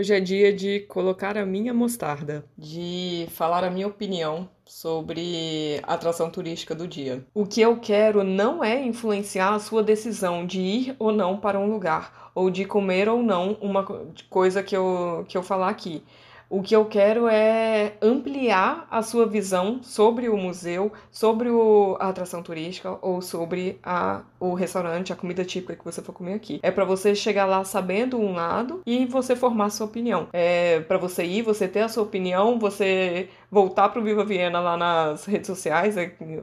Hoje é dia de colocar a minha mostarda, de falar a minha opinião sobre a atração turística do dia. O que eu quero não é influenciar a sua decisão de ir ou não para um lugar, ou de comer ou não uma coisa que eu, que eu falar aqui. O que eu quero é ampliar a sua visão sobre o museu, sobre o, a atração turística ou sobre a, o restaurante, a comida típica que você for comer aqui. É para você chegar lá sabendo um lado e você formar sua opinião. É para você ir, você ter a sua opinião, você voltar pro Viva Viena lá nas redes sociais,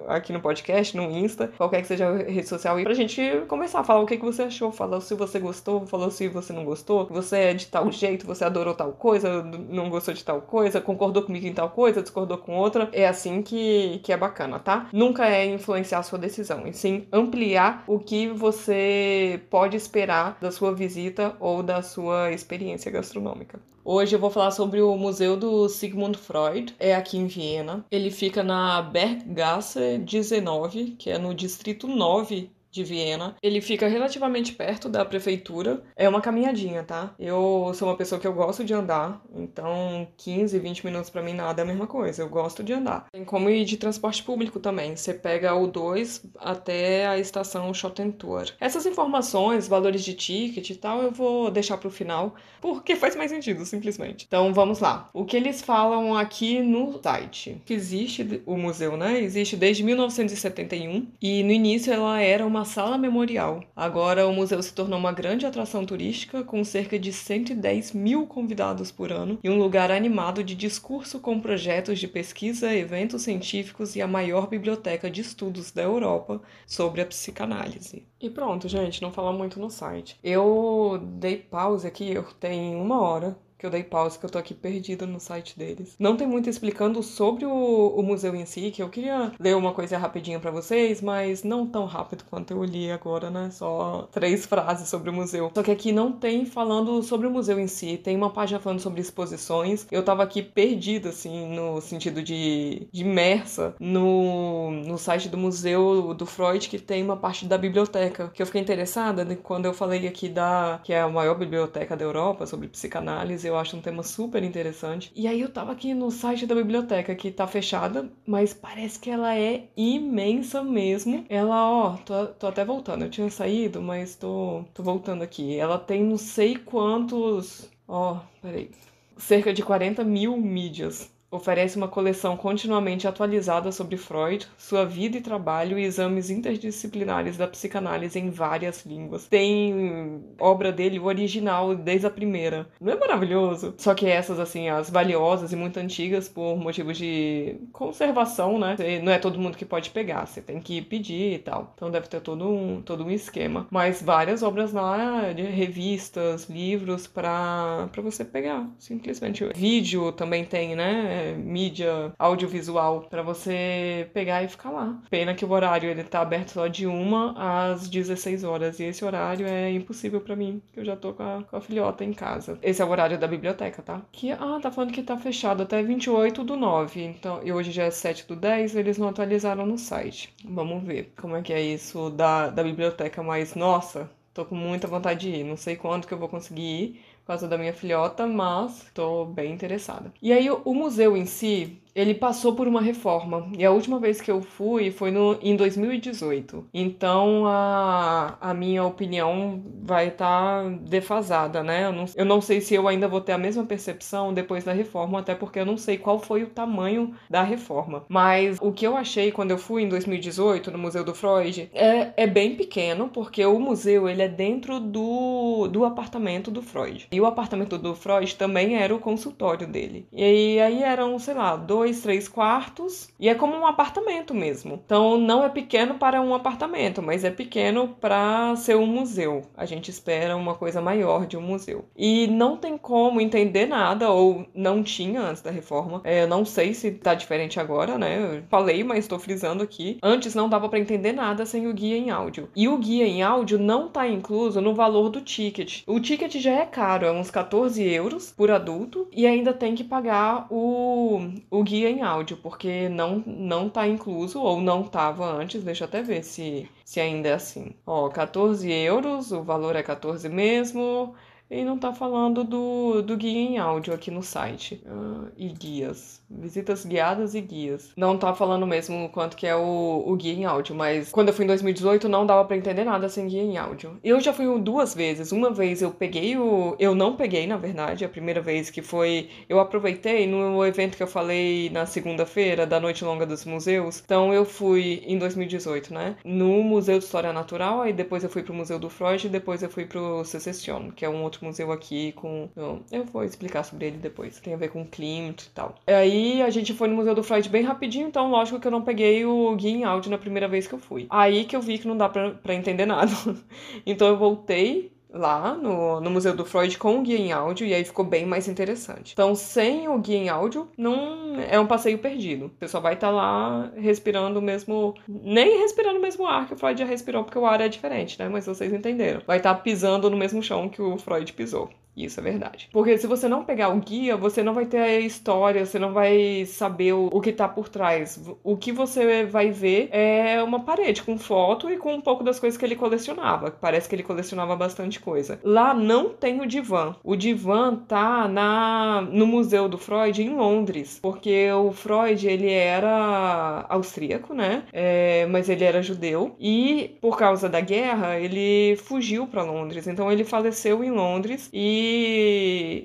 aqui no podcast, no Insta, qualquer que seja a rede social, e pra gente começar a falar o que, que você achou, falar se você gostou, falou se você não gostou, você é de tal jeito, você adorou tal coisa, não gostou de tal coisa, concordou comigo em tal coisa, discordou com outra. É assim que, que é bacana, tá? Nunca é influenciar a sua decisão, e sim ampliar o que você pode esperar da sua visita ou da sua experiência gastronômica. Hoje eu vou falar sobre o Museu do Sigmund Freud, é aqui em Viena. Ele fica na Berggasse 19, que é no distrito 9 de Viena. Ele fica relativamente perto da prefeitura. É uma caminhadinha, tá? Eu sou uma pessoa que eu gosto de andar, então 15, 20 minutos para mim nada é a mesma coisa. Eu gosto de andar. Tem como ir de transporte público também. Você pega o 2 até a estação Schottentor. Essas informações, valores de ticket e tal, eu vou deixar pro final, porque faz mais sentido, simplesmente. Então vamos lá. O que eles falam aqui no site? Que existe o museu, né? Existe desde 1971 e no início ela era uma sala memorial. Agora, o museu se tornou uma grande atração turística, com cerca de 110 mil convidados por ano e um lugar animado de discurso com projetos de pesquisa, eventos científicos e a maior biblioteca de estudos da Europa sobre a psicanálise. E pronto, gente, não fala muito no site. Eu dei pause aqui, eu tenho uma hora que eu dei pausa, que eu tô aqui perdida no site deles. Não tem muito explicando sobre o, o museu em si, que eu queria ler uma coisa rapidinha para vocês, mas não tão rápido quanto eu li agora, né? Só três frases sobre o museu. Só que aqui não tem falando sobre o museu em si, tem uma página falando sobre exposições. Eu tava aqui perdida, assim, no sentido de, de imersa no, no site do museu do Freud, que tem uma parte da biblioteca, que eu fiquei interessada quando eu falei aqui da que é a maior biblioteca da Europa sobre psicanálise eu acho um tema super interessante. E aí eu tava aqui no site da biblioteca, que tá fechada, mas parece que ela é imensa mesmo. Ela, ó, tô, tô até voltando. Eu tinha saído, mas tô, tô voltando aqui. Ela tem não sei quantos. Ó, peraí. Cerca de 40 mil mídias Oferece uma coleção continuamente atualizada sobre Freud, sua vida e trabalho e exames interdisciplinares da psicanálise em várias línguas. Tem obra dele original desde a primeira. Não é maravilhoso? Só que essas, assim, as valiosas e muito antigas por motivos de conservação, né? Não é todo mundo que pode pegar, você tem que pedir e tal. Então deve ter todo um, todo um esquema. Mas várias obras lá, de revistas, livros para você pegar, simplesmente. Vídeo também tem, né? Mídia audiovisual para você pegar e ficar lá. Pena que o horário ele tá aberto só de uma às 16 horas e esse horário é impossível para mim, que eu já tô com a, com a filhota em casa. Esse é o horário da biblioteca, tá? Que ah, tá falando que tá fechado até 28 do 9. Então, e hoje já é 7 do 10, eles não atualizaram no site. Vamos ver como é que é isso da, da biblioteca, mas nossa, tô com muita vontade de ir. Não sei quando que eu vou conseguir ir por causa da minha filhota, mas tô bem interessada. E aí o museu em si, ele passou por uma reforma. E a última vez que eu fui foi no, em 2018. Então a, a minha opinião vai estar tá defasada, né? Eu não, eu não sei se eu ainda vou ter a mesma percepção depois da reforma, até porque eu não sei qual foi o tamanho da reforma. Mas o que eu achei quando eu fui em 2018 no Museu do Freud é, é bem pequeno, porque o museu ele é dentro do, do apartamento do Freud. E o apartamento do Freud também era o consultório dele. E aí eram, sei lá, dois dois, três quartos e é como um apartamento mesmo. Então não é pequeno para um apartamento, mas é pequeno para ser um museu. A gente espera uma coisa maior de um museu. E não tem como entender nada, ou não tinha antes da reforma. É, eu não sei se tá diferente agora, né? Eu falei, mas estou frisando aqui. Antes não dava para entender nada sem o guia em áudio. E o guia em áudio não tá incluso no valor do ticket. O ticket já é caro, é uns 14 euros por adulto, e ainda tem que pagar o, o guia em áudio, porque não não tá incluso, ou não tava antes, deixa eu até ver se, se ainda é assim. Ó, 14 euros, o valor é 14 mesmo, e não tá falando do, do guia em áudio aqui no site. Uh, e guias. Visitas guiadas e guias. Não tá falando mesmo quanto que é o, o guia em áudio, mas quando eu fui em 2018 não dava para entender nada sem guia em áudio. Eu já fui duas vezes. Uma vez eu peguei o. Eu não peguei, na verdade, a primeira vez que foi. Eu aproveitei no evento que eu falei na segunda-feira, da Noite Longa dos Museus. Então eu fui em 2018, né? No Museu de História Natural, aí depois eu fui pro Museu do Freud e depois eu fui pro Secession, que é um outro museu aqui com. Eu vou explicar sobre ele depois. Tem a ver com Klimt e tal. Aí a gente foi no Museu do Freud bem rapidinho, então lógico que eu não peguei o guia em áudio na primeira vez que eu fui. Aí que eu vi que não dá pra, pra entender nada. então eu voltei lá no, no Museu do Freud com o guia em áudio e aí ficou bem mais interessante. Então, sem o guia em áudio, não é um passeio perdido. Você só vai estar tá lá respirando o mesmo. Nem respirando o mesmo ar que o Freud já respirou, porque o ar é diferente, né? Mas vocês entenderam. Vai estar tá pisando no mesmo chão que o Freud pisou. Isso é verdade. Porque se você não pegar o guia, você não vai ter a história, você não vai saber o, que tá por trás. O que você vai ver é uma parede com foto e com um pouco das coisas que ele colecionava. Parece que ele colecionava bastante coisa. Lá não tem o divã. O divã tá na, no Museu do Freud em Londres. Porque o Freud, ele era austríaco, né? É, mas ele era judeu. E por causa da guerra, ele fugiu para Londres. Então ele faleceu em Londres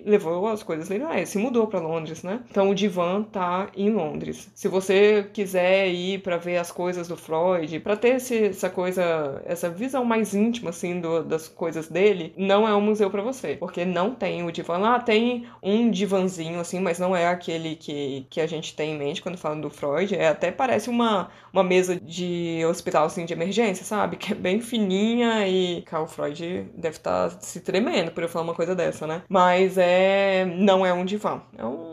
levou as coisas legais, se mudou para Londres, né? Então o divã tá em Londres. Se você quiser ir para ver as coisas do Freud, para ter esse, essa coisa, essa visão mais íntima assim do, das coisas dele, não é um museu para você, porque não tem o divã lá, tem um divanzinho assim, mas não é aquele que, que a gente tem em mente quando fala do Freud, é até parece uma, uma mesa de hospital assim de emergência, sabe? Que é bem fininha e o Freud deve estar tá se tremendo por eu falar uma coisa dessa essa, né? Mas é não é um divã, é um,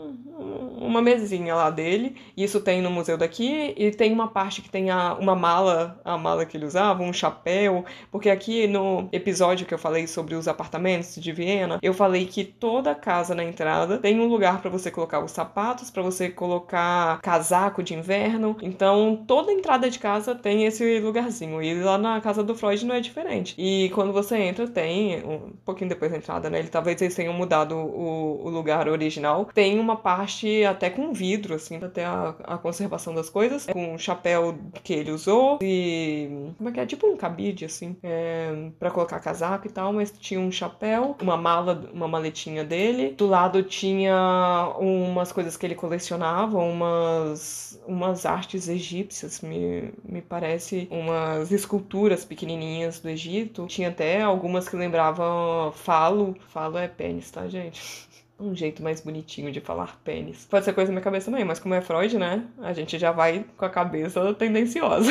uma mesinha lá dele. Isso tem no museu daqui e tem uma parte que tem a, uma mala, a mala que ele usava, um chapéu, porque aqui no episódio que eu falei sobre os apartamentos de Viena, eu falei que toda casa na entrada tem um lugar para você colocar os sapatos, para você colocar casaco de inverno. Então, toda entrada de casa tem esse lugarzinho. E lá na casa do Freud não é diferente. E quando você entra, tem um pouquinho depois da entrada, né? Ele talvez eles tenham mudado o, o lugar original. Tem uma parte até com vidro, assim, ter a, a conservação das coisas. Com o chapéu que ele usou e. Como é que é? Tipo um cabide, assim, é, para colocar casaco e tal, mas tinha um chapéu, uma mala, uma maletinha dele. Do lado tinha umas coisas que ele colecionava, umas, umas artes egípcias, me, me parece, umas esculturas pequenininhas do Egito. Tinha até algumas que lembravam falo. Falo é pênis, tá, gente? um jeito mais bonitinho de falar pênis. Pode ser coisa da minha cabeça também, mas como é Freud, né? A gente já vai com a cabeça tendenciosa.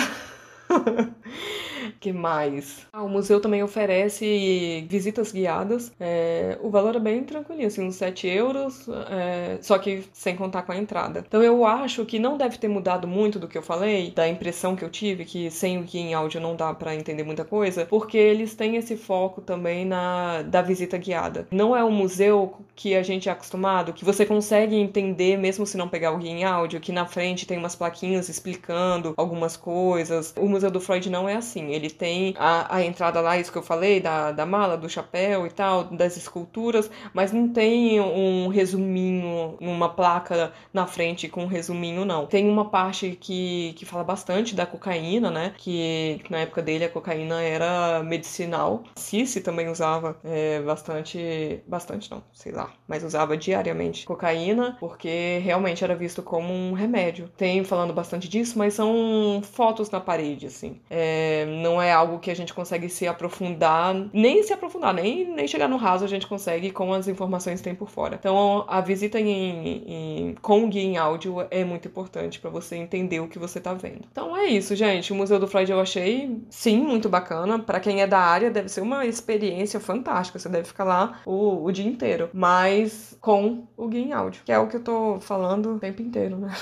que mais? Ah, o museu também oferece visitas guiadas. É, o valor é bem tranquilinho, assim, uns 7 euros, é, só que sem contar com a entrada. Então eu acho que não deve ter mudado muito do que eu falei, da impressão que eu tive, que sem o guia em áudio não dá para entender muita coisa, porque eles têm esse foco também na da visita guiada. Não é um museu que a gente é acostumado, que você consegue entender mesmo se não pegar o guia em áudio, que na frente tem umas plaquinhas explicando algumas coisas. O Museu do Freud não é assim. Ele tem a, a entrada lá, isso que eu falei, da, da mala, do chapéu e tal, das esculturas, mas não tem um resuminho, uma placa na frente com um resuminho, não. Tem uma parte que, que fala bastante da cocaína, né? Que, na época dele a cocaína era medicinal. Cici também usava é, bastante, bastante não, sei lá, mas usava diariamente cocaína, porque realmente era visto como um remédio. Tem falando bastante disso, mas são fotos na parede, assim. É, não é algo que a gente consegue se aprofundar, nem se aprofundar, nem, nem chegar no raso a gente consegue com as informações que tem por fora. Então, a visita em, em, com o guia em áudio é muito importante para você entender o que você tá vendo. Então, é isso, gente. O Museu do Freud eu achei, sim, muito bacana. Para quem é da área, deve ser uma experiência fantástica. Você deve ficar lá o, o dia inteiro. Mas com o guia em áudio, que é o que eu tô falando o tempo inteiro, né?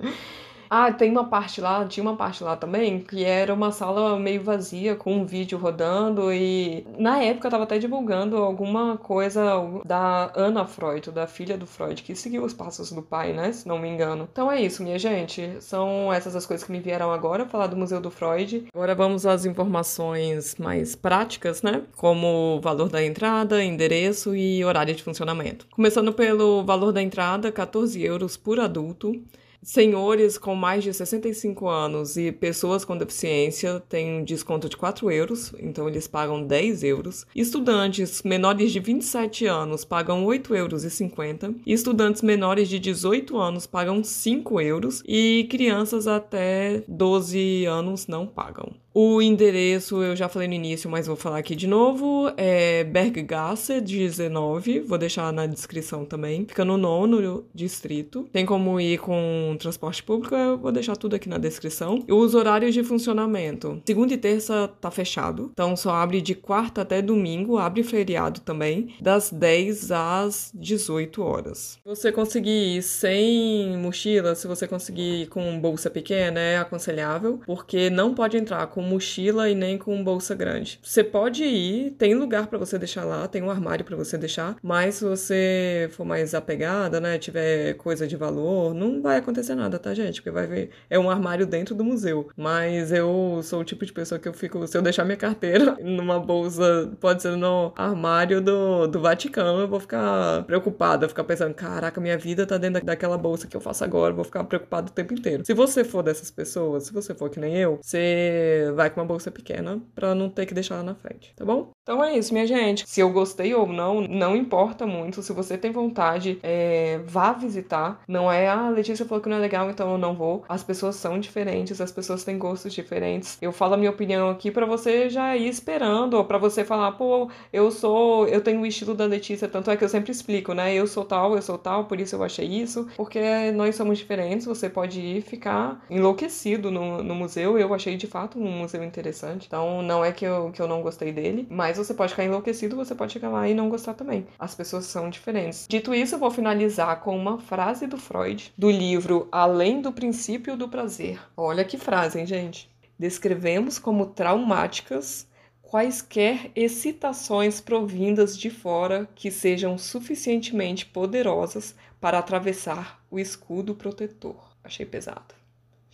Ah, tem uma parte lá, tinha uma parte lá também, que era uma sala meio vazia, com um vídeo rodando e na época eu tava até divulgando alguma coisa da Anna Freud, da filha do Freud, que seguiu os passos do pai, né? Se não me engano. Então é isso, minha gente. São essas as coisas que me vieram agora, falar do Museu do Freud. Agora vamos às informações mais práticas, né? Como o valor da entrada, endereço e horário de funcionamento. Começando pelo valor da entrada, 14 euros por adulto. Senhores com mais de 65 anos e pessoas com deficiência têm um desconto de 4 euros, então eles pagam 10 euros. Estudantes menores de 27 anos pagam 8,50 euros. E estudantes menores de 18 anos pagam 5 euros. E crianças até 12 anos não pagam. O endereço eu já falei no início, mas vou falar aqui de novo. É Berggasse 19, vou deixar na descrição também. Fica no nono distrito. Tem como ir com transporte público, eu vou deixar tudo aqui na descrição. E os horários de funcionamento. Segunda e terça tá fechado, então só abre de quarta até domingo, abre feriado também, das 10 às 18 horas. Se você conseguir ir sem mochila, se você conseguir ir com bolsa pequena, é aconselhável, porque não pode entrar com mochila e nem com bolsa grande. Você pode ir, tem lugar para você deixar lá, tem um armário para você deixar, mas se você for mais apegada, né, tiver coisa de valor, não vai acontecer nada, tá, gente? Porque vai ver, é um armário dentro do museu. Mas eu sou o tipo de pessoa que eu fico, se eu deixar minha carteira numa bolsa, pode ser no armário do, do Vaticano, eu vou ficar preocupada, ficar pensando, caraca, minha vida tá dentro daquela bolsa que eu faço agora, vou ficar preocupada o tempo inteiro. Se você for dessas pessoas, se você for que nem eu, você vai com uma bolsa pequena para não ter que deixar lá na frente, tá bom? Então é isso, minha gente. Se eu gostei ou não, não importa muito. Se você tem vontade, é, vá visitar. Não é, ah, a Letícia falou que não é legal, então eu não vou. As pessoas são diferentes, as pessoas têm gostos diferentes. Eu falo a minha opinião aqui para você já ir esperando, ou pra você falar, pô, eu sou, eu tenho o estilo da Letícia, tanto é que eu sempre explico, né? Eu sou tal, eu sou tal, por isso eu achei isso, porque nós somos diferentes. Você pode ir ficar enlouquecido no, no museu. Eu achei de fato um museu interessante. Então, não é que eu, que eu não gostei dele, mas você pode ficar enlouquecido, você pode chegar lá e não gostar também. As pessoas são diferentes. Dito isso, eu vou finalizar com uma frase do Freud, do livro Além do Princípio do Prazer. Olha que frase, hein, gente? Descrevemos como traumáticas quaisquer excitações provindas de fora que sejam suficientemente poderosas para atravessar o escudo protetor. Achei pesado.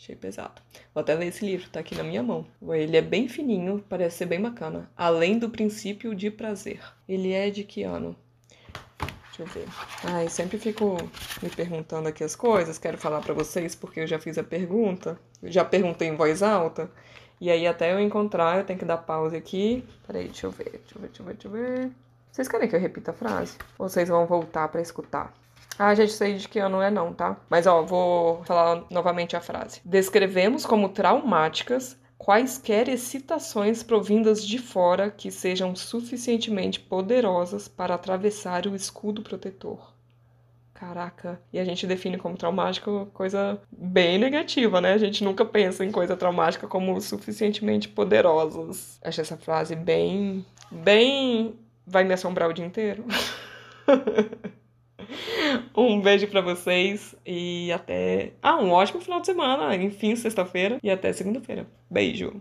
Achei pesado. Vou até ler esse livro, tá aqui na minha mão. Ele é bem fininho, parece ser bem bacana. Além do princípio de prazer. Ele é de que ano? Deixa eu ver. Ai, sempre fico me perguntando aqui as coisas. Quero falar para vocês porque eu já fiz a pergunta. já perguntei em voz alta. E aí, até eu encontrar, eu tenho que dar pausa aqui. Peraí, deixa eu ver, deixa eu ver, deixa eu ver, deixa eu ver. Vocês querem que eu repita a frase? Ou vocês vão voltar para escutar? Ah, gente, sei de que ano é não, tá? Mas ó, vou falar novamente a frase. Descrevemos como traumáticas quaisquer excitações provindas de fora que sejam suficientemente poderosas para atravessar o escudo protetor. Caraca, e a gente define como traumático coisa bem negativa, né? A gente nunca pensa em coisa traumática como suficientemente poderosas. Achei essa frase bem. bem. vai me assombrar o dia inteiro. Um beijo para vocês e até. Ah, um ótimo final de semana. Enfim, sexta-feira e até segunda-feira. Beijo.